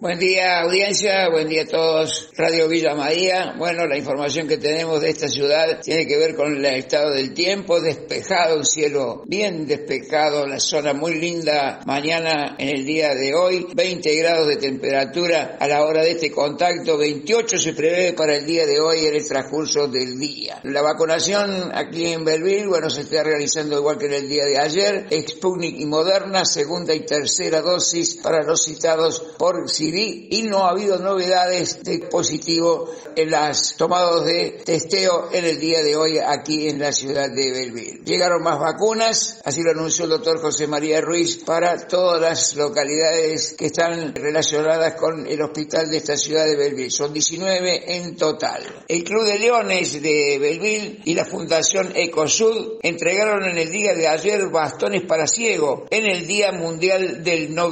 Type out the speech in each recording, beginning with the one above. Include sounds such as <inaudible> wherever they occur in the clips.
Buen día audiencia, buen día a todos. Radio Villa María. Bueno, la información que tenemos de esta ciudad tiene que ver con el estado del tiempo, despejado, un cielo bien despejado, la zona muy linda mañana en el día de hoy, 20 grados de temperatura a la hora de este contacto, 28 se prevé para el día de hoy en el transcurso del día. La vacunación aquí en Belville, bueno, se está realizando igual que en el día de ayer, Sputnik y Moderna, segunda y tercera dosis para los citados por Y no ha habido novedades de positivo en las tomados de testeo en el día de hoy aquí en la ciudad de Belville. Llegaron más vacunas, así lo anunció el doctor José María Ruiz, para todas las localidades que están relacionadas con el hospital de esta ciudad de Belville. Son 19 en total. El Club de Leones de Belville y la Fundación Ecosud entregaron en el día de ayer bastones para ciego en el Día Mundial del No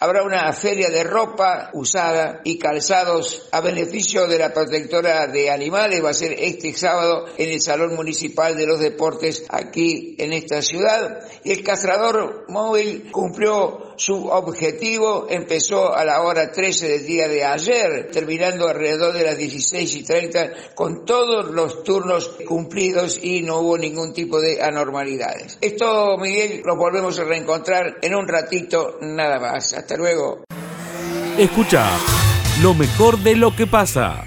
Habrá una feria de ropa usada y calzados a beneficio de la protectora de animales. Va a ser este sábado en el Salón Municipal de los Deportes aquí en esta ciudad. Y el castrador móvil cumplió su objetivo, empezó a la hora 13 del día de ayer, terminando alrededor de las 16 y 30 con todos los turnos cumplidos y no hubo ningún tipo de anormalidades. Esto, Miguel, lo volvemos a reencontrar en un ratito nada más. Hasta luego. Escucha lo mejor de lo que pasa.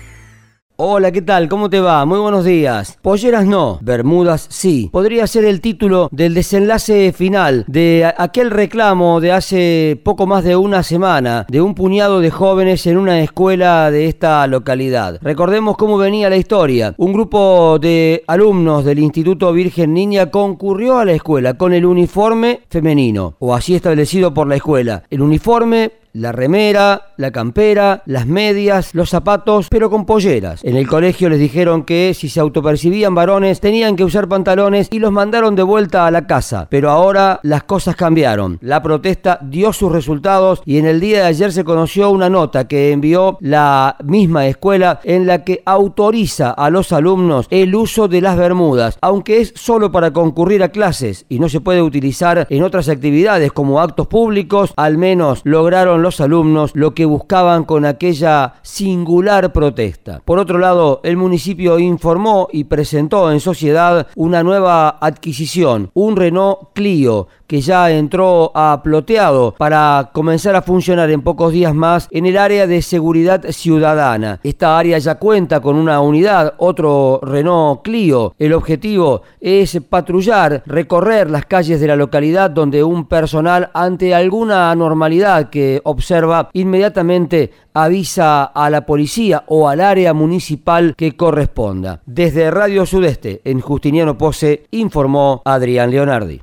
Hola, ¿qué tal? ¿Cómo te va? Muy buenos días. Polleras no, Bermudas sí. Podría ser el título del desenlace final de aquel reclamo de hace poco más de una semana de un puñado de jóvenes en una escuela de esta localidad. Recordemos cómo venía la historia. Un grupo de alumnos del Instituto Virgen Niña concurrió a la escuela con el uniforme femenino, o así establecido por la escuela. El uniforme la remera, la campera, las medias, los zapatos, pero con polleras. En el colegio les dijeron que si se autopercibían varones tenían que usar pantalones y los mandaron de vuelta a la casa. Pero ahora las cosas cambiaron. La protesta dio sus resultados y en el día de ayer se conoció una nota que envió la misma escuela en la que autoriza a los alumnos el uso de las bermudas, aunque es solo para concurrir a clases y no se puede utilizar en otras actividades como actos públicos, al menos lograron los alumnos lo que buscaban con aquella singular protesta. Por otro lado, el municipio informó y presentó en sociedad una nueva adquisición, un Renault Clio, que ya entró a ploteado para comenzar a funcionar en pocos días más en el área de seguridad ciudadana. Esta área ya cuenta con una unidad, otro Renault Clio. El objetivo es patrullar, recorrer las calles de la localidad donde un personal ante alguna anormalidad que observa inmediatamente avisa a la policía o al área municipal que corresponda. Desde Radio Sudeste, en Justiniano Pose, informó Adrián Leonardi.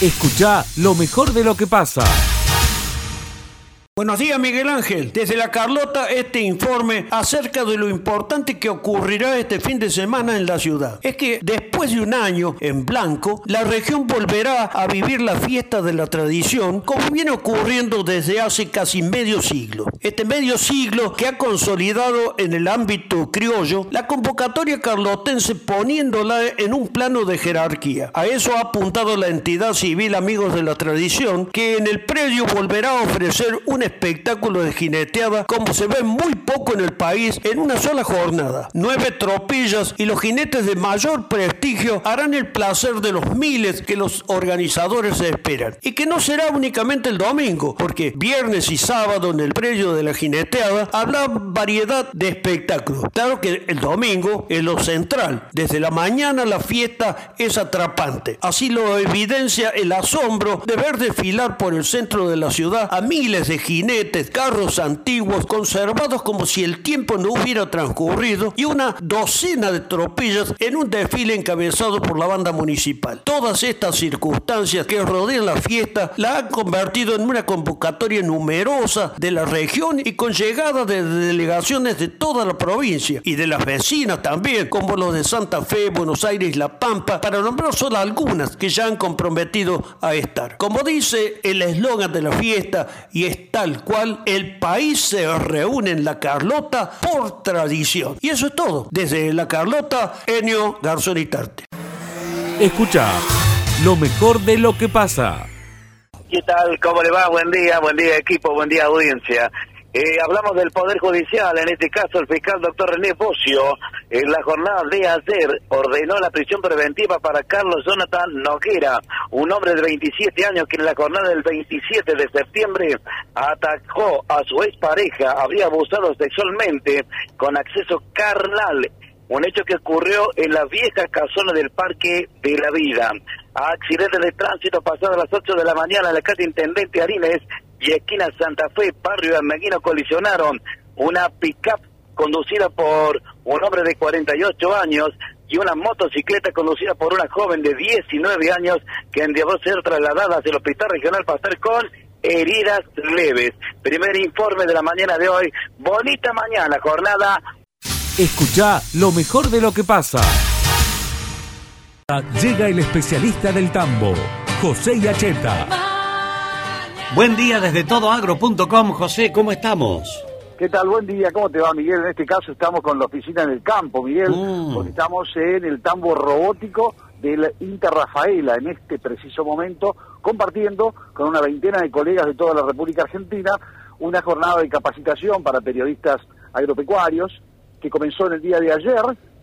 Escucha lo mejor de lo que pasa. Buenos días Miguel Ángel. Desde la Carlota este informe acerca de lo importante que ocurrirá este fin de semana en la ciudad. Es que después de un año en blanco, la región volverá a vivir la fiesta de la tradición como viene ocurriendo desde hace casi medio siglo. Este medio siglo que ha consolidado en el ámbito criollo la convocatoria carlotense poniéndola en un plano de jerarquía. A eso ha apuntado la entidad civil Amigos de la Tradición que en el predio volverá a ofrecer un espectáculo de jineteada como se ve muy poco en el país en una sola jornada. Nueve tropillas y los jinetes de mayor prestigio harán el placer de los miles que los organizadores esperan. Y que no será únicamente el domingo, porque viernes y sábado en el predio de la jineteada habrá variedad de espectáculos. Claro que el domingo es lo central. Desde la mañana la fiesta es atrapante. Así lo evidencia el asombro de ver desfilar por el centro de la ciudad a miles de jinetes jinetes, carros antiguos, conservados como si el tiempo no hubiera transcurrido, y una docena de tropillas en un desfile encabezado por la banda municipal. Todas estas circunstancias que rodean la fiesta la han convertido en una convocatoria numerosa de la región y con llegada de delegaciones de toda la provincia y de las vecinas también, como los de Santa Fe, Buenos Aires La Pampa, para nombrar solo algunas que ya han comprometido a estar. Como dice el eslogan de la fiesta, y está tal cual el país se reúne en la Carlota por tradición. Y eso es todo. Desde la Carlota, Enio Garzón y Escucha lo mejor de lo que pasa. ¿Qué tal? ¿Cómo le va? Buen día, buen día equipo, buen día audiencia. Eh, hablamos del Poder Judicial, en este caso el fiscal doctor René Bocio, en la jornada de ayer ordenó la prisión preventiva para Carlos Jonathan Noguera, un hombre de 27 años que en la jornada del 27 de septiembre atacó a su expareja, habría abusado sexualmente con acceso carnal, un hecho que ocurrió en la vieja casona del Parque de la Vida. Accidente de tránsito pasado a las 8 de la mañana en la calle Intendente Arines y esquina Santa Fe, barrio de Meguino, colisionaron una pick-up conducida por un hombre de 48 años y una motocicleta conducida por una joven de 19 años que a ser trasladada hacia el Hospital Regional Pastel con heridas leves. Primer informe de la mañana de hoy. Bonita mañana, jornada. Escucha lo mejor de lo que pasa. Llega el especialista del tambo, José Yacheta Buen día desde todoagro.com, José, ¿cómo estamos? ¿Qué tal? Buen día, ¿cómo te va, Miguel? En este caso estamos con la oficina en el campo, Miguel, mm. porque estamos en el tambo robótico del Inter Rafaela en este preciso momento, compartiendo con una veintena de colegas de toda la República Argentina una jornada de capacitación para periodistas agropecuarios que comenzó en el día de ayer.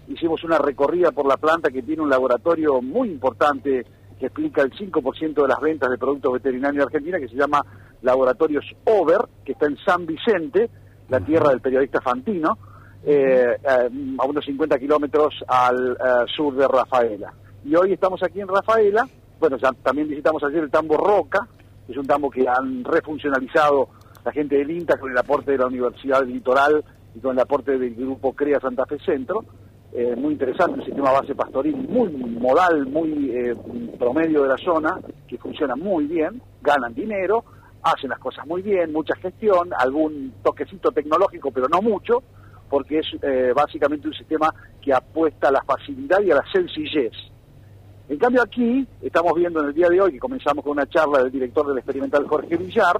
Hicimos una recorrida por la planta que tiene un laboratorio muy importante que explica el 5% de las ventas de productos veterinarios de Argentina, que se llama Laboratorios Over, que está en San Vicente, la tierra del periodista Fantino, eh, a unos 50 kilómetros al eh, sur de Rafaela. Y hoy estamos aquí en Rafaela, bueno, también visitamos ayer el tambo Roca, que es un tambo que han refuncionalizado la gente del INTA con el aporte de la Universidad del Litoral y con el aporte del grupo CREA Santa Fe Centro, eh, muy interesante, un sistema base pastoril muy modal, muy eh, promedio de la zona, que funciona muy bien, ganan dinero, hacen las cosas muy bien, mucha gestión, algún toquecito tecnológico, pero no mucho, porque es eh, básicamente un sistema que apuesta a la facilidad y a la sencillez. En cambio aquí estamos viendo en el día de hoy, que comenzamos con una charla del director del experimental Jorge Villar,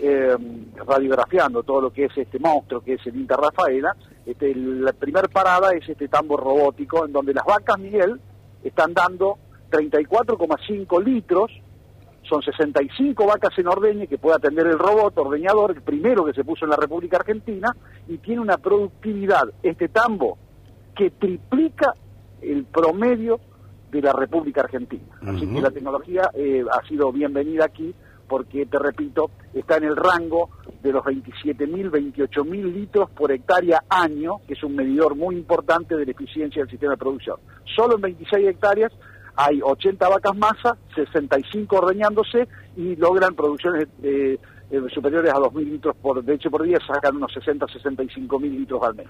eh, radiografiando todo lo que es este monstruo que es el Inter Rafaela, este, la primera parada es este tambor robótico en donde las vacas Miguel están dando 34,5 litros, son 65 vacas en ordeñe que puede atender el robot ordeñador, el primero que se puso en la República Argentina, y tiene una productividad, este tambo, que triplica el promedio de la República Argentina. Así que la tecnología eh, ha sido bienvenida aquí porque, te repito, está en el rango de los 27.000, 28.000 litros por hectárea año, que es un medidor muy importante de la eficiencia del sistema de producción. Solo en 26 hectáreas hay 80 vacas masa, 65 ordeñándose y logran producciones eh, eh, superiores a 2.000 litros por leche por día, sacan unos 60, 65.000 litros al mes.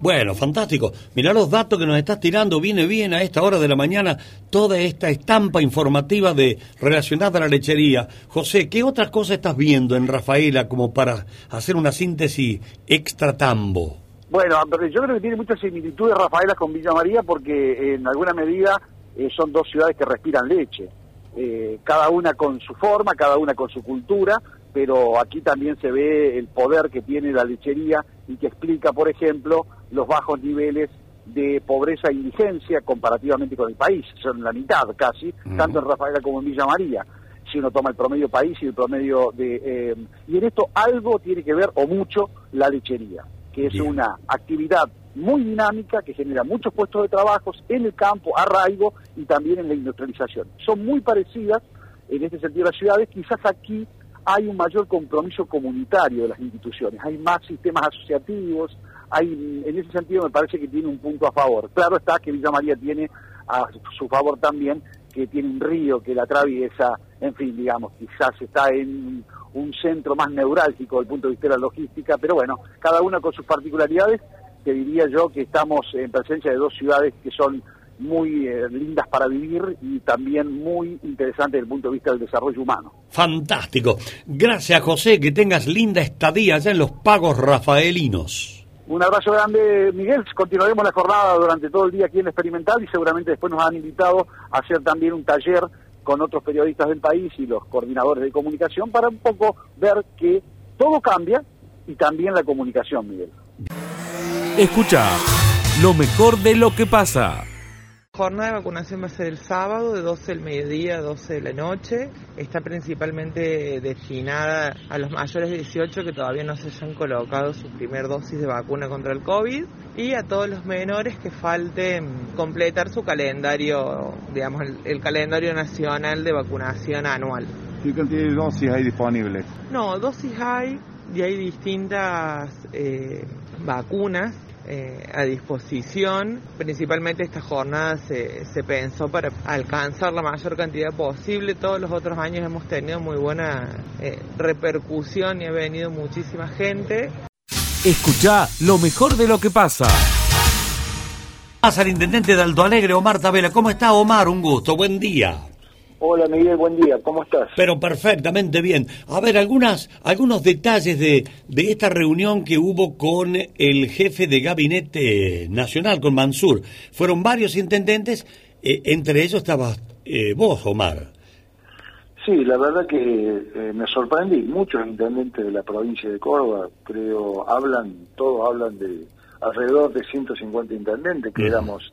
Bueno, fantástico. Mirá los datos que nos estás tirando. Viene bien a esta hora de la mañana toda esta estampa informativa de relacionada a la lechería. José, ¿qué otras cosas estás viendo en Rafaela como para hacer una síntesis extra tambo? Bueno, yo creo que tiene muchas similitudes Rafaela con Villa María porque en alguna medida eh, son dos ciudades que respiran leche. Eh, cada una con su forma, cada una con su cultura, pero aquí también se ve el poder que tiene la lechería y que explica, por ejemplo, los bajos niveles de pobreza e indigencia comparativamente con el país, son la mitad casi, tanto en Rafaela como en Villa María, si uno toma el promedio país y el promedio de... Eh, y en esto algo tiene que ver, o mucho, la lechería, que es una actividad muy dinámica que genera muchos puestos de trabajo en el campo, arraigo y también en la industrialización. Son muy parecidas en este sentido las ciudades, quizás aquí hay un mayor compromiso comunitario de las instituciones, hay más sistemas asociativos, hay, en ese sentido me parece que tiene un punto a favor. Claro está que Villa María tiene a su favor también que tiene un río que la atraviesa, en fin, digamos, quizás está en un centro más neurálgico desde el punto de vista de la logística, pero bueno, cada una con sus particularidades, te diría yo que estamos en presencia de dos ciudades que son muy eh, lindas para vivir y también muy interesantes desde el punto de vista del desarrollo humano. Fantástico. Gracias, José. Que tengas linda estadía allá en los pagos rafaelinos. Un abrazo grande, Miguel. Continuaremos la jornada durante todo el día aquí en Experimental y seguramente después nos han invitado a hacer también un taller con otros periodistas del país y los coordinadores de comunicación para un poco ver que todo cambia y también la comunicación, Miguel. Escucha lo mejor de lo que pasa. Jornada de vacunación va a ser el sábado de 12 del mediodía a 12 de la noche. Está principalmente destinada a los mayores de 18 que todavía no se hayan colocado su primer dosis de vacuna contra el COVID y a todos los menores que falten completar su calendario, digamos, el, calendario nacional de vacunación anual. ¿Qué cantidad de dosis hay disponibles? No, dosis hay y hay distintas eh, vacunas eh, a disposición. Principalmente esta jornada se, se, pensó para alcanzar la mayor cantidad posible. Todos los otros años hemos tenido muy buena eh, repercusión y ha venido muchísima gente. Escucha lo mejor de lo que pasa. Pasa al intendente de Alto Alegre, Omar Tabela. ¿Cómo está Omar? Un gusto, buen día. Hola Miguel, buen día, ¿cómo estás? Pero perfectamente bien. A ver, algunas, algunos detalles de, de esta reunión que hubo con el jefe de gabinete nacional, con Mansur. Fueron varios intendentes, eh, entre ellos estaba eh, vos, Omar. Sí, la verdad que eh, me sorprendí. Muchos intendentes de la provincia de Córdoba, creo, hablan, todos hablan de alrededor de 150 intendentes, que éramos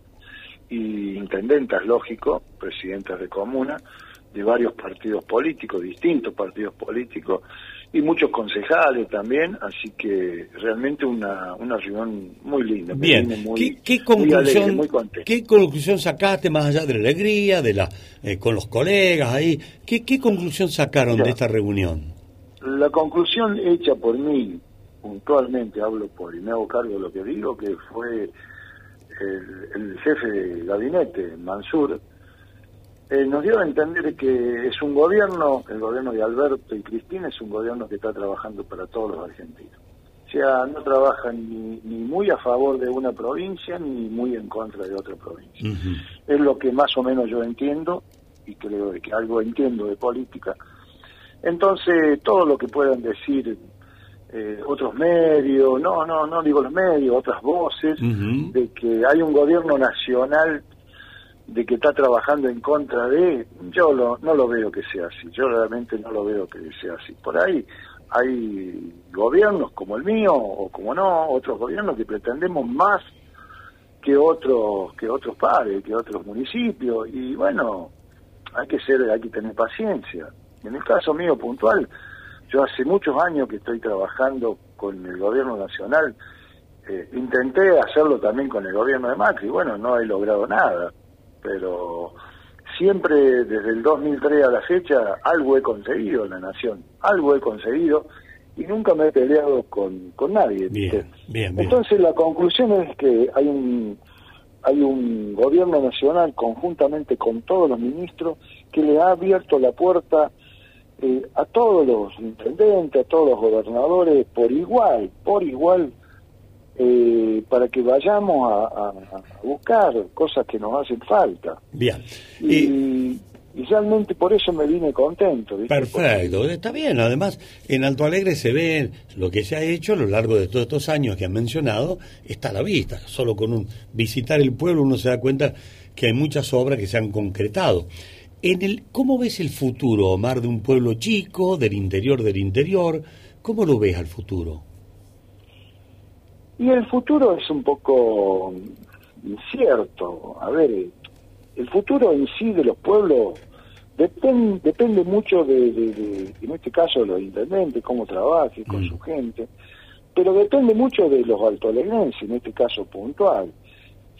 y intendentas, lógico, presidentes de comuna, de varios partidos políticos, distintos partidos políticos, y muchos concejales también, así que realmente una, una reunión muy linda. Bien, ¿Qué, conclusión, ¿qué conclusión sacaste más allá de la alegría, de la eh, con los colegas ahí? ¿Qué, qué conclusión sacaron de esta reunión? La conclusión hecha por mí, puntualmente hablo por y me hago cargo de lo que digo, que fue el, jefe de gabinete, Mansur, eh, nos dio a entender que es un gobierno, el gobierno de Alberto y Cristina es un gobierno que está trabajando para todos los argentinos. O sea, no trabajan ni, ni muy a favor de una provincia ni muy en contra de otra provincia. Es lo que más o menos yo entiendo y creo que algo entiendo de política. Entonces, todo lo que puedan decir eh, otros medios, no, no, no digo los medios, otras voces, de que hay un gobierno nacional de que está trabajando en contra de, yo lo, no lo veo que sea así, yo realmente no lo veo que sea así. Por ahí hay gobiernos como el mío o como no, otros gobiernos que pretendemos más que otros que otros pares, que otros municipios y bueno, hay que ser, hay que tener paciencia. En el caso mío puntual, yo hace muchos años que estoy trabajando con el gobierno nacional, eh, intenté hacerlo también con el gobierno de Macri, bueno, no he logrado nada, pero siempre desde el 2003 a la fecha algo he conseguido en la nación, algo he conseguido y nunca me he peleado con, con nadie. Bien, bien, Entonces la conclusión es que hay un hay un gobierno nacional conjuntamente con todos los ministros que le ha abierto la puerta eh, a todos los intendentes, a todos los gobernadores, por igual, por igual, eh, para que vayamos a, buscar cosas que nos hacen falta. Bien. Y, realmente por eso me vine contento. Perfecto, está bien. Además, en Alto Alegre se ve lo que se ha hecho a lo largo de todos estos años que han mencionado, está a la vista. Solo con un visitar el pueblo uno se da cuenta que hay muchas obras que se han concretado. En el, ¿Cómo ves el futuro, Omar, de un pueblo chico, del interior del interior? ¿Cómo lo ves al futuro? Y el futuro es un poco incierto. A ver, el futuro en sí de los pueblos depende, depende mucho de, en este caso, de los intendentes, cómo trabaje con mm. su gente, pero depende mucho de los altolegrenses, en este caso puntual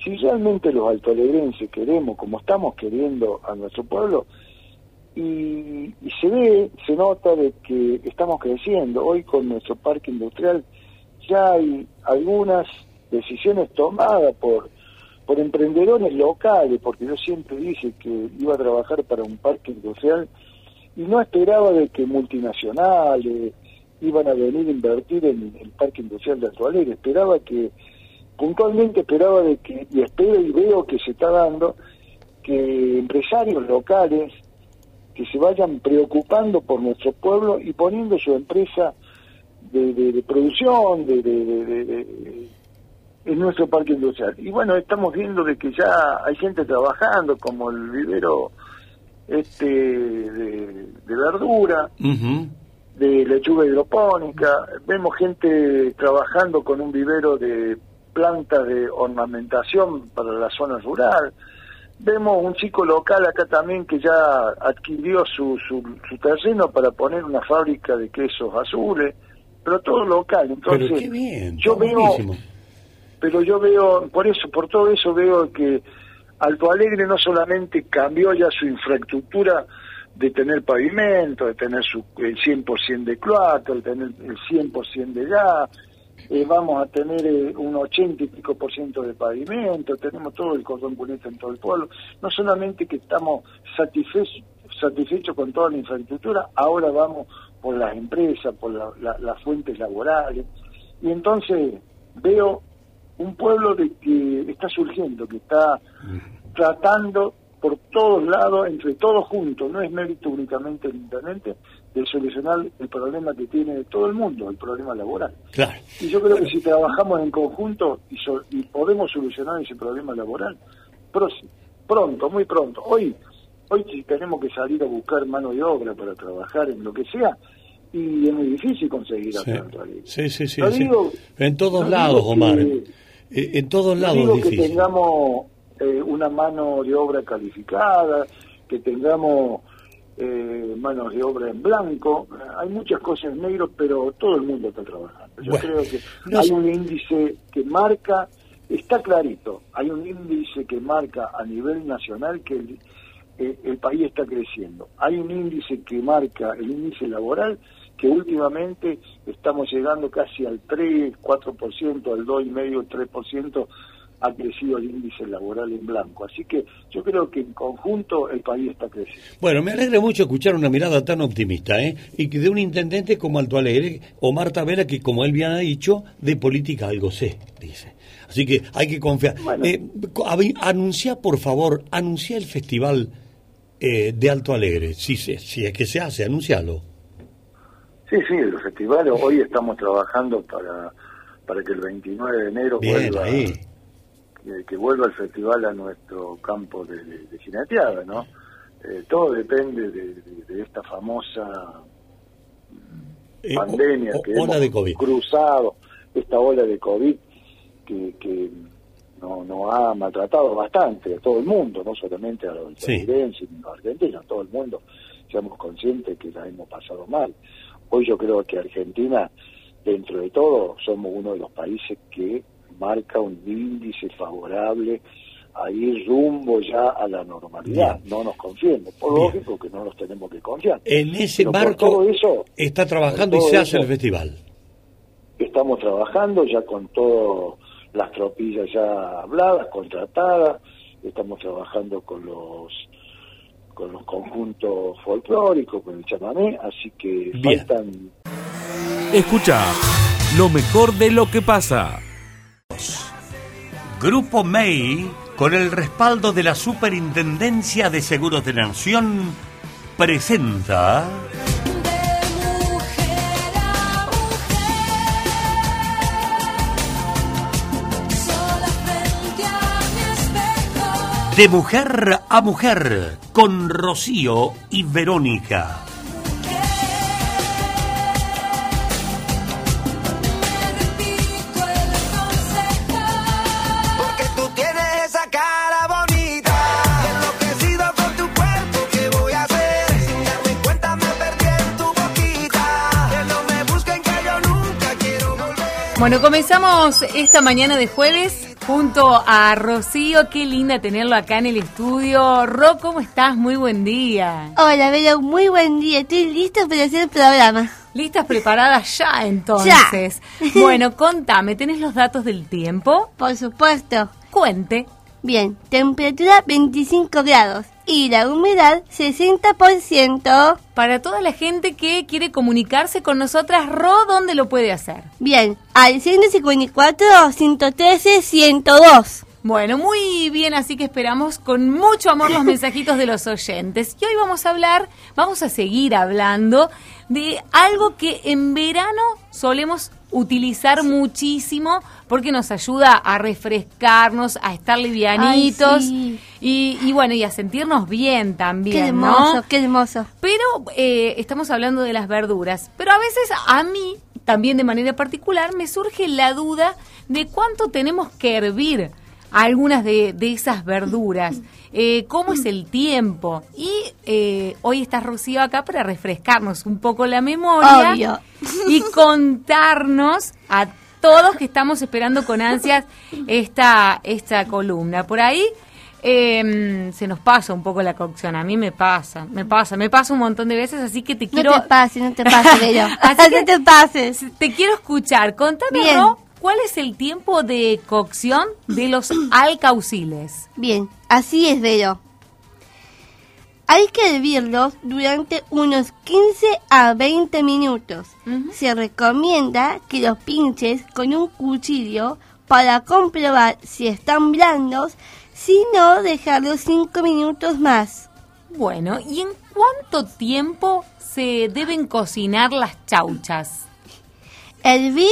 si realmente los altoalegrenses queremos, como estamos queriendo a nuestro pueblo, y, se ve, se nota de que estamos creciendo. Hoy con nuestro parque industrial ya hay algunas decisiones tomadas por, por emprendedores locales, porque yo siempre dije que iba a trabajar para un parque industrial y no esperaba de que multinacionales iban a venir a invertir en el parque industrial de Alto esperaba que puntualmente esperaba de que, y espero y veo que se está dando, que empresarios locales que se vayan preocupando por nuestro pueblo y poniendo su empresa de, producción de, de, en nuestro parque industrial. Y bueno, estamos viendo de que ya hay gente trabajando, como el vivero este de, verdura, de lechuga hidropónica, vemos gente trabajando con un vivero de plantas de ornamentación para la zona rural. Vemos un chico local acá también que ya adquirió su, su, su terreno para poner una fábrica de quesos azules, pero todo local. Entonces, Pero qué bien, yo veo, pero yo veo, por eso, por todo eso veo que Alto Alegre no solamente cambió ya su infraestructura de tener pavimento, de tener su, el 100% de cloaca, de tener el 100% de gas, vamos a tener eh, un 80 y pico por ciento de pavimento, tenemos todo el cordón bonito en todo el pueblo. No solamente que estamos satisfechos satisfechos con toda la infraestructura, ahora vamos por las empresas, por la- las fuentes laborales. Y entonces veo un pueblo de que está surgiendo, que está tratando por todos lados, entre todos juntos, no es mérito únicamente del intendente, de solucionar el problema que tiene todo el mundo, el problema laboral. Claro. Y yo creo que si trabajamos en conjunto y, so- y podemos solucionar ese problema laboral, pronto, muy pronto. Hoy, hoy tenemos que salir a buscar mano de obra para trabajar en lo que sea, y es muy difícil conseguir Tuareg. sí, sí, sí, No sí. digo- En todos no lados, Omar. que- Eh, En todos no lados digo es que difícil. tengamos eh, una mano de obra calificada, que tengamos eh, manos de obra en blanco. Hay muchas cosas en negro, pero todo el mundo está trabajando. Yo Bueno, creo que no hay sé- un índice que marca, está clarito, hay un índice que marca a nivel nacional que el, eh, el país está creciendo. Hay un índice que marca el índice laboral que últimamente estamos llegando casi al 3, 4%, al 2,5, 3% ha crecido el índice laboral en blanco. Así que yo creo que en conjunto el país está creciendo. Bueno, me alegra mucho escuchar una mirada tan optimista, ¿eh? Y que de un intendente como Alto Alegre, Omar Tavera, que como él bien ha dicho, de política algo sé, dice. Así que hay que confiar. Eh, co- avi- anuncia, por favor, anuncia el festival eh, de Alto Alegre. Si, se- si es que se hace, anuncialo. Sí, sí, el festival, hoy estamos trabajando para, para que el 29 de enero Bien, vuelva, ahí. Que, que vuelva el festival a nuestro campo de, de, de jineteada, ¿no? Eh, todo depende de, esta famosa Eh, pandemia o- o- que ola hemos de COVID. cruzado, esta ola de COVID que, que no, nos ha maltratado bastante a todo el mundo, no solamente a los Sí. estadounidenses ni a los argentinos, a todo el mundo, seamos conscientes que la hemos pasado mal. Hoy yo creo que Argentina, dentro de todo, somos uno de los países que marca un índice favorable a ir rumbo ya a la normalidad. No nos confiemos, por Bien. lógico que no nos tenemos que confiar. En ese Pero marco todo eso, está trabajando y se hace el festival. estamos trabajando ya con todas las tropillas ya habladas, contratadas, estamos trabajando con los con los conjuntos folclóricos, con el chamamé, así que Bien. faltan Escucha lo mejor de lo que pasa. Grupo MEI, con el respaldo de la Superintendencia de Seguros de Nación, presenta De Mujer a Mujer, con Rocío y Verónica. Bueno, comenzamos esta mañana de jueves junto a Rocío. Qué linda tenerlo acá en el estudio. Ro, ¿cómo estás? Muy buen día. Hola, Vero, muy buen día. Estoy lista para hacer el programa. ¿Listas preparadas ya <laughs> entonces? <laughs> Bueno, contame, ¿tenés los datos del tiempo? Por supuesto. Cuente. Bien, temperatura 25 grados y la humedad 60%. Para toda la gente que quiere comunicarse con nosotras, Ro, ¿dónde lo puede hacer? Bien, al 154, 113, 102. Bueno, muy bien, así que esperamos con mucho amor los mensajitos de los oyentes. Y hoy vamos a hablar, vamos a seguir hablando de algo que en verano solemos utilizar muchísimo porque nos ayuda a refrescarnos, a estar livianitos Ay, sí. y, y bueno, y a sentirnos bien también, Qué hermoso, ¿no? qué hermoso. Pero eh, estamos hablando de las verduras. Pero a veces a mí, también de manera particular, me surge la duda de cuánto tenemos que hervir algunas de, de esas verduras. <laughs> Eh, ¿Cómo es el tiempo? Y eh, hoy está Rocío acá para refrescarnos un poco la memoria Obvio. <laughs> y contarnos a todos que estamos esperando con ansias esta, esta columna. Por ahí eh, se nos pasa un poco la cocción. A mí me pasa, me pasa, me pasa un montón de veces, así que te No quiero... te pases, no te pases, <laughs> Bello. Así que no te pases. Te quiero escuchar. Ro, ¿cuál es el tiempo de cocción de los <clears throat> alcauciles? Bien, así es, Bello. Hay que hervirlos durante unos 15 a 20 minutos. Se recomienda que los pinches con un cuchillo para comprobar si están blandos, si no dejarlos 5 minutos más. Bueno, ¿y en cuánto tiempo se deben cocinar las chauchas? Hervir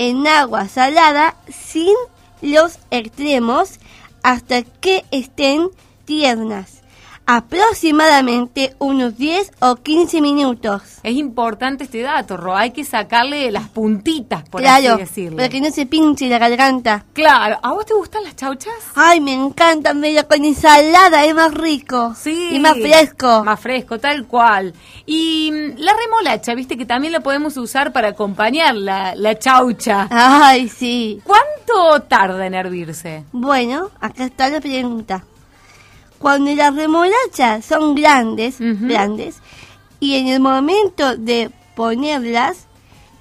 en agua salada sin los extremos hasta que estén tiernas. Aproximadamente unos 10 o 15 minutos. Es importante este dato, Ro. Hay que sacarle las puntitas, por claro, así decirlo. para que no se pinche la garganta. Claro, ¿a vos te gustan las chauchas? Ay, me encantan, medio con ensalada, es más rico. Sí. Y más fresco. Más fresco, tal cual. Y mm, la remolacha, viste que también la podemos usar para acompañar la, la chaucha. Ay, sí. ¿Cuánto tarda en hervirse? Bueno, acá está la pregunta. Cuando las remolachas son grandes, grandes, y en el momento de ponerlas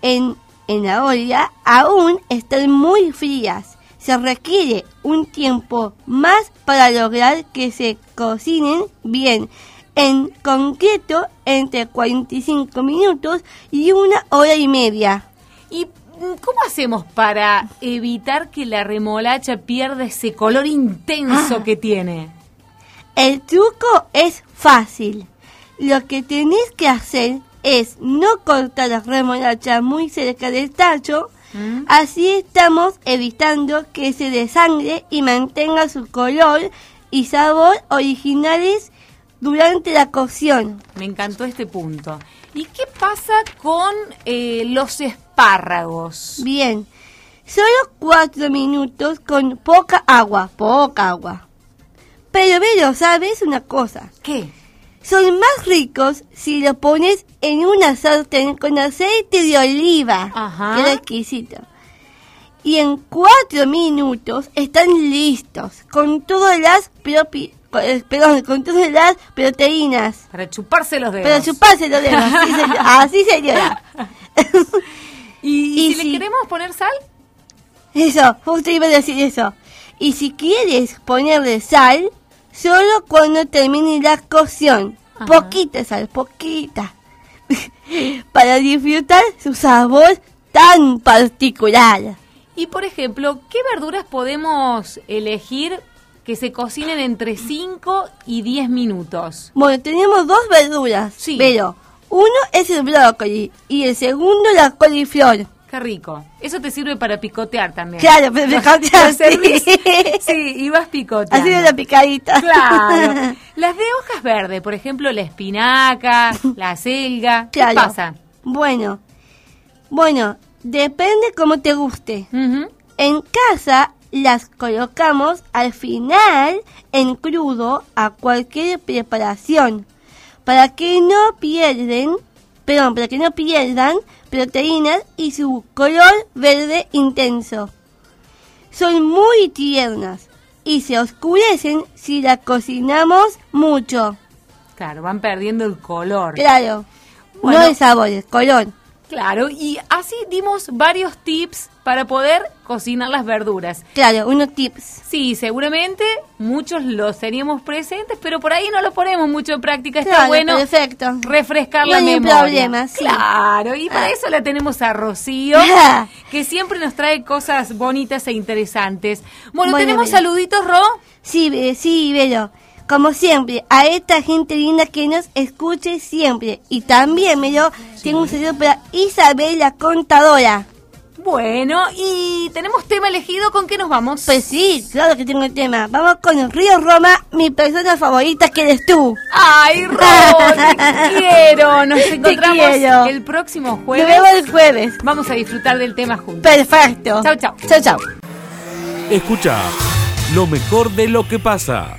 en, en la olla, aún están muy frías. Se requiere un tiempo más para lograr que se cocinen bien. En concreto, entre 45 minutos y una hora y media. ¿Y cómo hacemos para evitar que la remolacha pierda ese color intenso Ah. que tiene? El truco es fácil. Lo que tenés que hacer es no cortar la remolacha muy cerca del tallo, así estamos evitando que se desangre y mantenga su color y sabor originales durante la cocción. Me encantó este punto. ¿Y qué pasa con eh, los espárragos? Bien, solo cuatro minutos con poca agua, poca agua. Pero, pero, ¿sabes una cosa? ¿Qué? Son más ricos si lo pones en una sartén con aceite de oliva. Ajá. Qué exquisito. Y en cuatro minutos están listos con todas las propi- con- eh, perdón, con todas las proteínas. Para chuparse los dedos. Para chuparse los dedos. <laughs> sí. Así señora. <laughs> ¿Y, Y si, si- le queremos poner sal? Eso, justo iba a decir eso. Y si quieres ponerle sal, solo cuando termine la cocción. Ajá. Poquita sal, poquita. <laughs> Para disfrutar su sabor tan particular. Y por ejemplo, ¿qué verduras podemos elegir que se cocinen entre 5 y 10 minutos? Bueno, tenemos dos verduras. Sí. Pero uno es el brócoli y el segundo la coliflor. Qué rico. Eso te sirve para picotear también. Claro, para picotear, sí. sí, y vas picoteando. Así de la picadita. Claro. <laughs> Las de hojas verdes, por ejemplo, la espinaca, la selga. ¿Qué pasa? Bueno, bueno, depende cómo te guste. En casa las colocamos al final en crudo a cualquier preparación para que no pierden, perdón, para que no pierdan proteínas y su color verde intenso. Son muy tiernas y se oscurecen si la cocinamos mucho. Claro, van perdiendo el color. Claro, Bueno. no de sabor, el color. Claro, y así dimos varios tips para poder cocinar las verduras. Claro, unos tips. Sí, seguramente muchos los teníamos presentes, pero por ahí no lo ponemos mucho en práctica. Está Claro, bueno perfecto. refrescar No la hay memoria. problema, sí. Claro, y para Ah. eso la tenemos a Rocío, <laughs> Ah. que siempre nos trae cosas bonitas e interesantes. Bueno, Bueno, ¿tenemos saluditos, Ro? Sí, Be- sí, Vero. Como siempre, a esta gente linda que nos escuche siempre. Y también, Vero, tengo un saludo para Isabel, la contadora. Bueno, y tenemos tema elegido, ¿con qué nos vamos? Pues sí, claro que tengo el tema. Vamos con el Río Roma, mi persona favorita que eres tú. ¡Ay, Ro! ¡Te <laughs> quiero! Nos encontramos quiero. el próximo Nos jueves. vemos el jueves. Vamos a disfrutar del tema juntos. Perfecto. Chau, chau. Chau, chau. Escucha lo mejor de lo que pasa.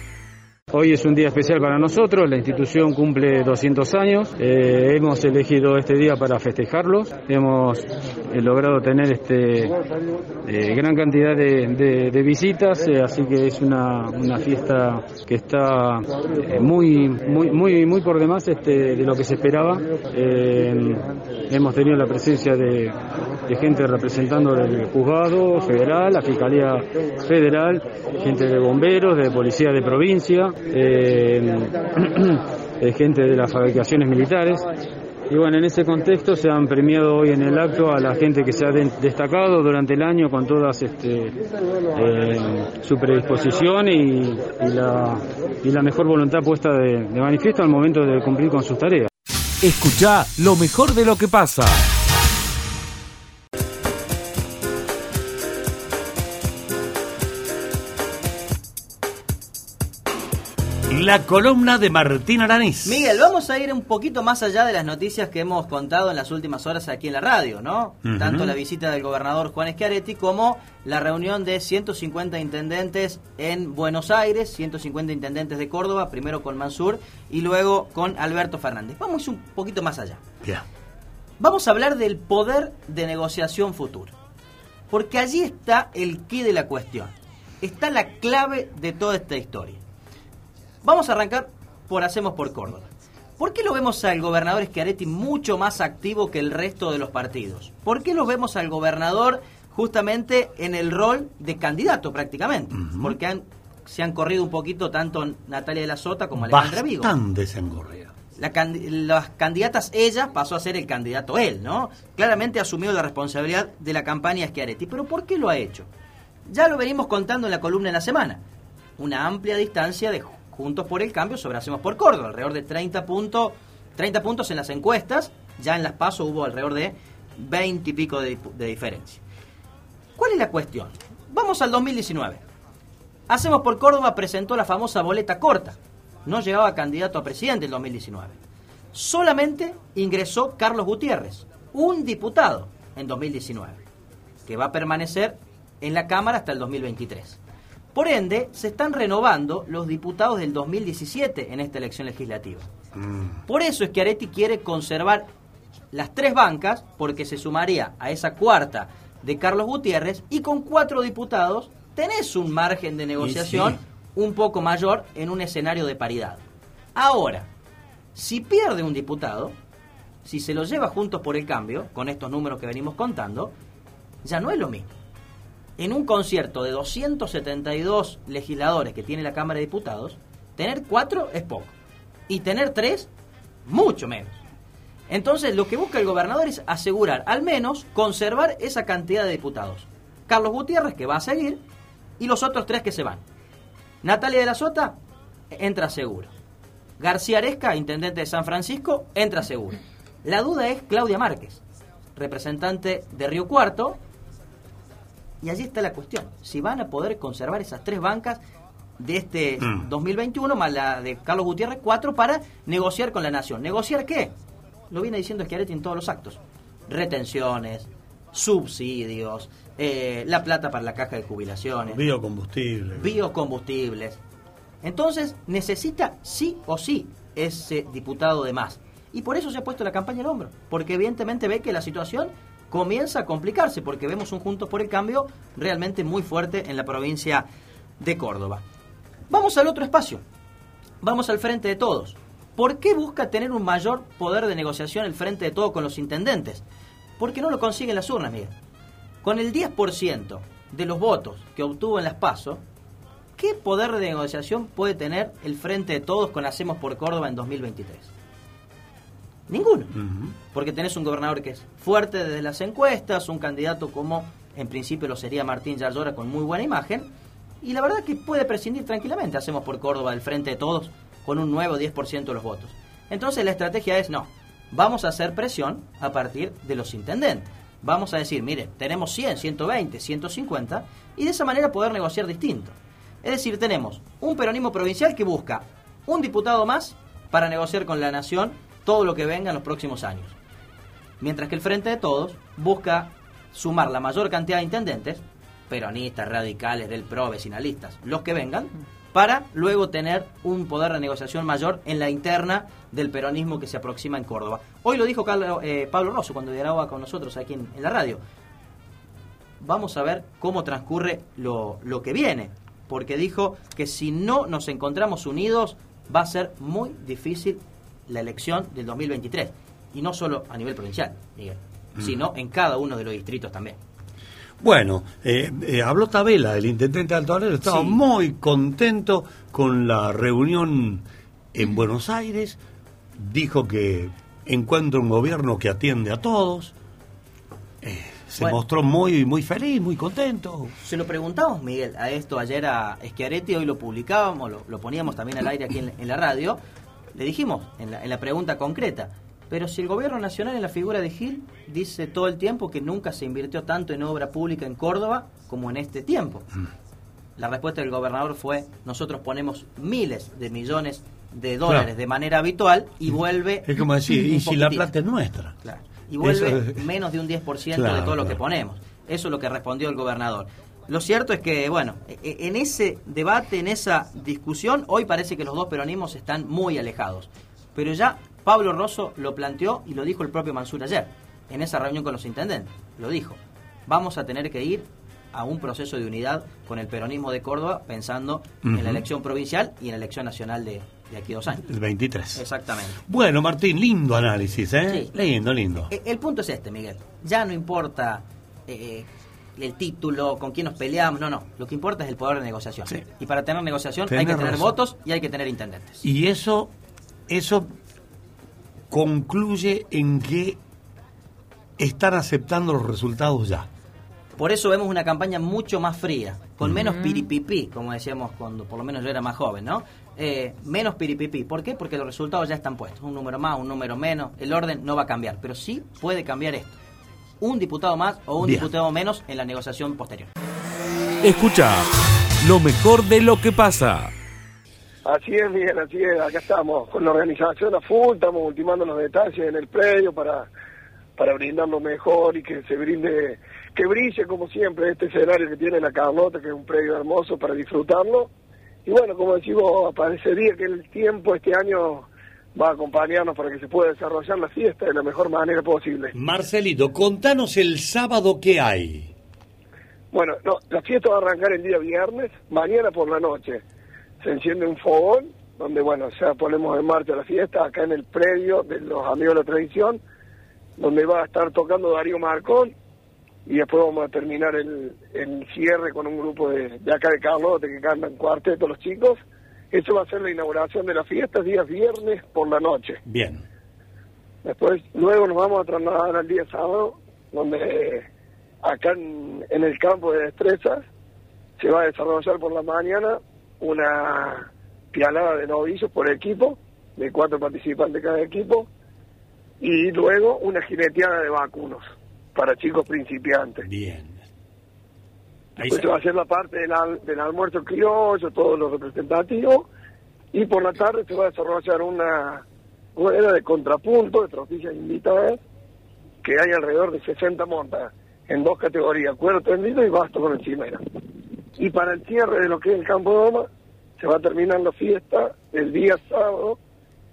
Hoy es un día especial para nosotros, la institución cumple 200 años, eh, hemos elegido este día para festejarlos, hemos eh, logrado tener este eh, gran cantidad de, visitas, así que es una, fiesta que está muy, muy, muy, por demás este, de lo que se esperaba. Hemos tenido la presencia de, de gente representando del juzgado federal, la Fiscalía Federal, gente de bomberos, de policía de provincia, eh, <clears throat> eh, gente de las fabricaciones militares. Y bueno, en ese contexto se han premiado hoy en el acto a la gente que se ha de- destacado durante el año con todas este, eh, su predisposición y, y la, y la mejor voluntad puesta de, de manifiesto al momento de cumplir con sus tareas. Escucha lo mejor de lo que pasa. La columna de Martín Aranís. Miguel, vamos a ir un poquito más allá de las noticias que hemos contado en las últimas horas aquí en la radio, ¿no? Tanto la visita del gobernador Juan Schiaretti como la reunión de 150 intendentes en Buenos Aires, 150 intendentes de Córdoba, primero con Mansur y luego con Alberto Fernández. Vamos un poquito más allá. Ya. Vamos a hablar del poder de negociación futuro. Porque allí está el qué de la cuestión. Está la clave de toda esta historia. Vamos a arrancar por Hacemos por Córdoba. ¿Por qué lo vemos al gobernador Schiaretti mucho más activo que el resto de los partidos? ¿Por qué lo vemos al gobernador justamente en el rol de candidato prácticamente? Porque han- se han corrido un poquito tanto Natalia de la Sota como Alejandra Vigo. Bastante se. La las candidatas ella pasó a ser el candidato él, ¿no? Claramente asumió la responsabilidad de la campaña Schiaretti. ¿Pero por qué lo ha hecho? Ya lo venimos contando en la columna de la semana. Una amplia distancia de Juntos por el Cambio sobre Hacemos por Córdoba, alrededor de 30, punto- 30 puntos en las encuestas. Ya en las PASO hubo alrededor de 20 y pico de, diferencia. ¿Cuál es la cuestión? Vamos al 2019. Hacemos por Córdoba presentó la famosa boleta corta. No llegaba candidato a presidente en 2019. Solamente ingresó Carlos Gutiérrez, un diputado en 2019, que va a permanecer en la Cámara hasta el 2023. Por ende, se están renovando los diputados del 2017 en esta elección legislativa. Por eso es que Areti quiere conservar las tres bancas, porque se sumaría a esa cuarta de Carlos Gutiérrez, y con cuatro diputados tenés un margen de negociación un poco mayor en un escenario de paridad. Ahora, si pierde un diputado, si se lo lleva juntos por el cambio, con estos números que venimos contando, ya no es lo mismo. En un concierto de 272 legisladores que tiene la Cámara de Diputados, tener cuatro es poco. Y tener tres, mucho menos. Entonces, lo que busca el gobernador es asegurar, al menos, conservar esa cantidad de diputados. Carlos Gutiérrez, que va a seguir, y los otros tres que se van. Natalia de la Sota entra seguro. García Aresca, intendente de San Francisco, entra seguro. La duda es Claudia Márquez, representante de Río Cuarto, y allí está la cuestión. Si van a poder conservar esas tres bancas de este Mm. 2021 más la de Carlos Gutiérrez, cuatro para negociar con la nación. ¿Negociar qué? Lo viene diciendo Schiaretti en todos los actos. Retenciones, subsidios, eh, la plata para la caja de jubilaciones, Biocombustible. biocombustibles. Entonces necesita sí o sí ese diputado de más. Y por eso se ha puesto la campaña al hombro, porque evidentemente ve que la situación comienza a complicarse, porque vemos un Juntos por el Cambio realmente muy fuerte en la provincia de Córdoba. Vamos al otro espacio, vamos al frente de todos. ¿Por qué busca tener un mayor poder de negociación el frente de todos con los intendentes? Porque no lo consigue en las urnas, Miguel. Con el 10% de los votos que obtuvo en las PASO, ¿qué poder de negociación puede tener el Frente de Todos con Hacemos por Córdoba en 2023? Ninguno. Porque tenés un gobernador que es fuerte desde las encuestas, un candidato como en principio lo sería Martín Yarlora con muy buena imagen, y la verdad que puede prescindir tranquilamente, hacemos por Córdoba el frente de todos con un nuevo 10% de los votos. Entonces la estrategia es no, vamos a hacer presión a partir de los intendentes. Vamos a decir, mire, tenemos 100, 120, 150, y de esa manera poder negociar distinto. Es decir, tenemos un peronismo provincial que busca un diputado más para negociar con la nación todo lo que venga en los próximos años. Mientras que el Frente de Todos busca sumar la mayor cantidad de intendentes peronistas, radicales, del PRO, vecinalistas, los que vengan, para luego tener un poder de negociación mayor en la interna del peronismo que se aproxima en Córdoba. Hoy lo dijo Carlos- eh, Pablo Rosso cuando dialogaba con nosotros aquí en, la radio. Vamos a ver cómo transcurre lo que viene, porque dijo que si no nos encontramos unidos va a ser muy difícil la elección del 2023. Y no solo a nivel provincial, Miguel, Mm. sino en cada uno de los distritos también. Bueno, eh, eh, habló Tabela, el intendente de Alto Valero, estaba Sí. muy contento con la reunión en Buenos Aires, dijo que encuentra un gobierno que atiende a todos, eh, se Bueno. mostró muy, muy feliz, muy contento. Se lo preguntamos, Miguel, a esto ayer a Schiaretti, hoy lo publicábamos, lo, lo poníamos también al aire aquí en, en la radio. Le dijimos, en la, en la pregunta concreta, pero si el gobierno nacional en la figura de Gil dice todo el tiempo que nunca se invirtió tanto en obra pública en Córdoba como en este tiempo. La respuesta del gobernador fue, nosotros ponemos miles de millones de dólares Claro. de manera habitual y vuelve... Es como decir, y si la plata es nuestra. Claro. Y vuelve menos de un 10% de Claro, todo lo que ponemos. Eso es lo que respondió el gobernador. Lo cierto es que, bueno, e- en ese debate, en esa discusión, hoy parece que los dos peronismos están muy alejados. Pero ya Pablo Rosso lo planteó y lo dijo el propio Mansur ayer, en esa reunión con los intendentes. Lo dijo. Vamos a tener que ir a un proceso de unidad con el peronismo de Córdoba, pensando en la elección provincial y en la elección nacional de, de aquí a dos años. El 23. Exactamente. Bueno, Martín, lindo análisis, ¿eh? Sí. Lindo, lindo. E- El punto es este, Miguel. Ya no importa eh, el título, con quién nos peleamos, no, no. Lo que importa es el poder de negociación. Y para tener negociación hay que tener razón. votos y hay que tener intendentes. Y eso, eso concluye en que están aceptando los resultados ya. Por eso vemos una campaña mucho más fría, con menos piripipí, como decíamos cuando por lo menos yo era más joven, ¿no? Eh, menos piripipí. ¿Por qué? Porque los resultados ya están puestos. Un número más, un número menos. El orden no va a cambiar, pero sí puede cambiar esto. Un diputado más o un Bien. diputado menos en la negociación posterior. Escucha lo mejor de lo que pasa. Así es, Miguel, así es. Acá estamos con la organización a full, estamos ultimando los detalles en el predio para, para brindar lo mejor y que se brinde, que brille como siempre este escenario que tiene la Carlota, que es un predio hermoso para disfrutarlo. Y bueno, como decimos, parecería que el tiempo este año va a acompañarnos para que se pueda desarrollar la fiesta de la mejor manera posible. Marcelito, contanos el sábado qué hay. Bueno, no, la fiesta va a arrancar el día viernes, mañana por la noche. Se enciende un fogón, donde, bueno, ya ponemos en marcha la fiesta, acá en el predio de los amigos de la tradición, donde va a estar tocando Darío Marcón, y después vamos a terminar el, el cierre con un grupo de, de acá de Carlote que cantan cuarteto los chicos. Eso va a ser la inauguración de la fiesta, día viernes por la noche. Bien. Después, luego nos vamos a trasladar al día sábado, donde acá en, en el campo de destrezas se va a desarrollar por la mañana una pialada de novicios por equipo, de cuatro participantes cada equipo, y luego una jineteada de vacunos para chicos principiantes. Bien. Después se va a hacer la parte del, al- del almuerzo criollo, todos los representativos, y por la tarde se va a desarrollar una rueda de contrapunto de tropillas invitadas, que hay alrededor de 60 montas en dos categorías, cuero tendido y basto con encimera. Y para el cierre de lo que es el campo de Doma, se va a terminar la fiesta el día sábado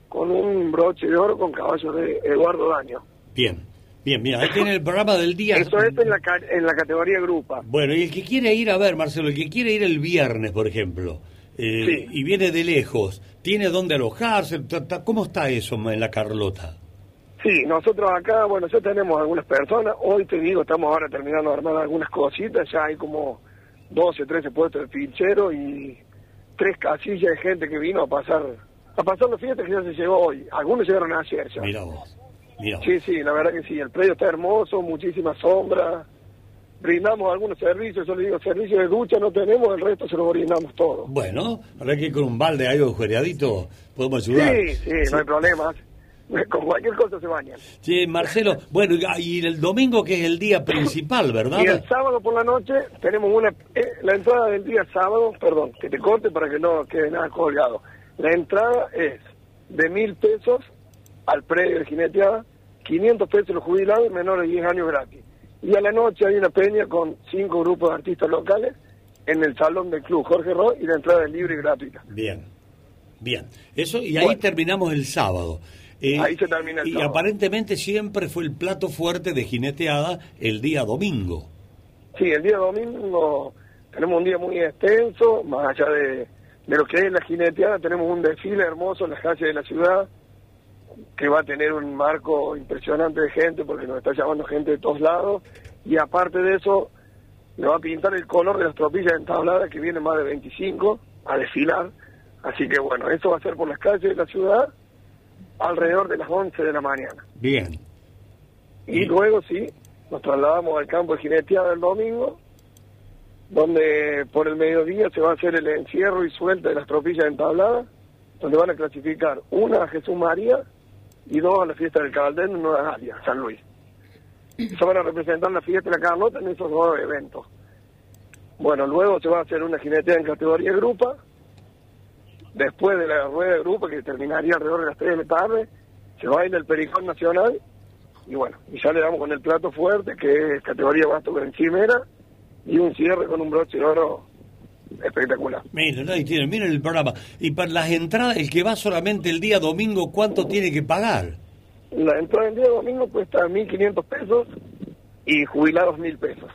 con un broche de oro con caballos de Eduardo Daño. Bien, bien, bien. Ahí tiene el programa del día. Eso es en la, en la categoría grupa. Bueno, y el que quiere ir a ver, Marcelo, el que quiere ir el viernes, por ejemplo, eh, Sí. y viene de lejos, ¿tiene dónde alojarse? ¿Cómo está eso en la Carlota? Sí, nosotros acá, bueno, ya tenemos algunas personas. Hoy te digo, estamos ahora terminando de armar algunas cositas. Ya hay como 12, 13 puestos de fichero y tres casillas de gente que vino a pasar a pasar la fiesta que ya se llegó hoy. Algunos llegaron ayer ya. Mira vos, mira. Sí, sí, la verdad que sí. El predio está hermoso, muchísima sombra. Brindamos algunos servicios. Yo le digo, servicios de ducha no tenemos, el resto se lo brindamos todo. Bueno, ahora que con un balde ahí agujereadito podemos ayudar. Sí, sí, no hay problema. <laughs> Con cualquier cosa se bañan. Sí, Marcelo, bueno, y y el domingo que es el día principal, ¿verdad? <laughs> Y el sábado por la noche tenemos una... eh, la entrada del día sábado, perdón, que te corte para que no quede nada colgado. La entrada es de mil pesos al predio de jineteada, 500 pesos los jubilados y menores de 10 años gratis. Y a la noche hay una peña con cinco grupos de artistas locales en el salón del club Jorge Roy y la entrada es libre y gratuita. Bien, bien. Eso y ahí terminamos el sábado. Eh, Ahí se termina el y sábado. aparentemente siempre fue el plato fuerte de jineteada el día domingo. Sí, el día domingo tenemos un día muy extenso, más allá de, de lo que es la jineteada, tenemos un desfile hermoso en las calles de la ciudad, que va a tener un marco impresionante de gente, porque nos está llamando gente de todos lados, y aparte de eso, le va a pintar el color de las tropillas entabladas, que vienen más de 25 a desfilar, así que bueno, eso va a ser por las calles de la ciudad, alrededor de las 11 de la mañana. Bien. Y luego sí, nos trasladamos al campo de jineteada el domingo, donde por el mediodía se va a hacer el encierro y suelta de las tropillas entabladas, donde van a clasificar una a Jesús María y dos a la fiesta del Cabaldén en Nueva Galia, San Luis. Se van a representar la fiesta de la Carlota en esos dos eventos. Bueno, luego se va a hacer una jinetea en categoría grupa, después de la rueda de grupo que terminaría alrededor de las 3 de la tarde, se va a ir el Pericón Nacional y bueno, y ya le damos con el plato fuerte que es categoría basto con encimera y un cierre con un broche de oro espectacular. Miren, ahí tienen, miren el programa. Y para las entradas, el que va solamente el día domingo, ¿cuánto tiene que pagar? La entrada del día domingo cuesta 1.500 pesos y jubilados 1.000 pesos.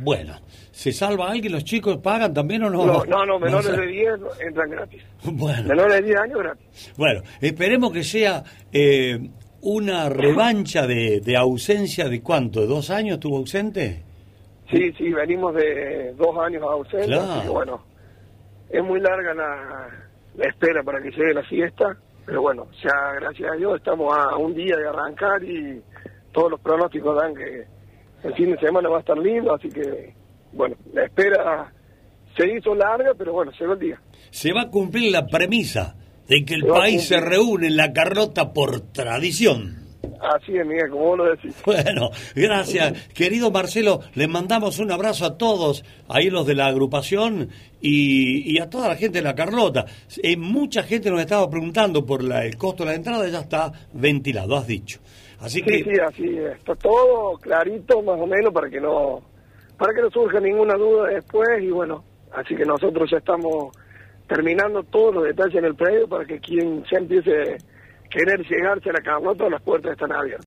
Bueno, ¿se salva alguien? ¿Los chicos pagan también o no? No, no, no, <laughs> menores de 10 entran gratis. Bueno. Menores de 10 años gratis. Bueno, esperemos que sea eh, una revancha de, de ausencia de cuánto, ¿de dos años estuvo ausente? Sí, sí, venimos de dos años ausentes, Claro. que bueno, es muy larga la, la espera para que llegue la fiesta, pero bueno, ya gracias a Dios estamos a un día de arrancar y todos los pronósticos dan que el fin de semana va a estar lindo, así que bueno, la espera se hizo larga, pero bueno, llegó el día. Se va a cumplir la premisa de que el Se país se reúne en la Carlota por tradición. Así es, Miguel, como vos lo decís. <laughs> Bueno, gracias. Querido Marcelo, le mandamos un abrazo a todos, ahí los de la agrupación y, y a toda la gente de la Carlota. Eh, mucha gente nos estaba preguntando por la- el costo de la entrada, ya está ventilado, has dicho. Así sí, que sí, así es. está todo clarito más o menos para que no para que no surja ninguna duda después y bueno, así que nosotros ya estamos terminando todos los detalles en el predio para que quien ya empiece querer llegarse a la Carlota, las puertas están abiertas.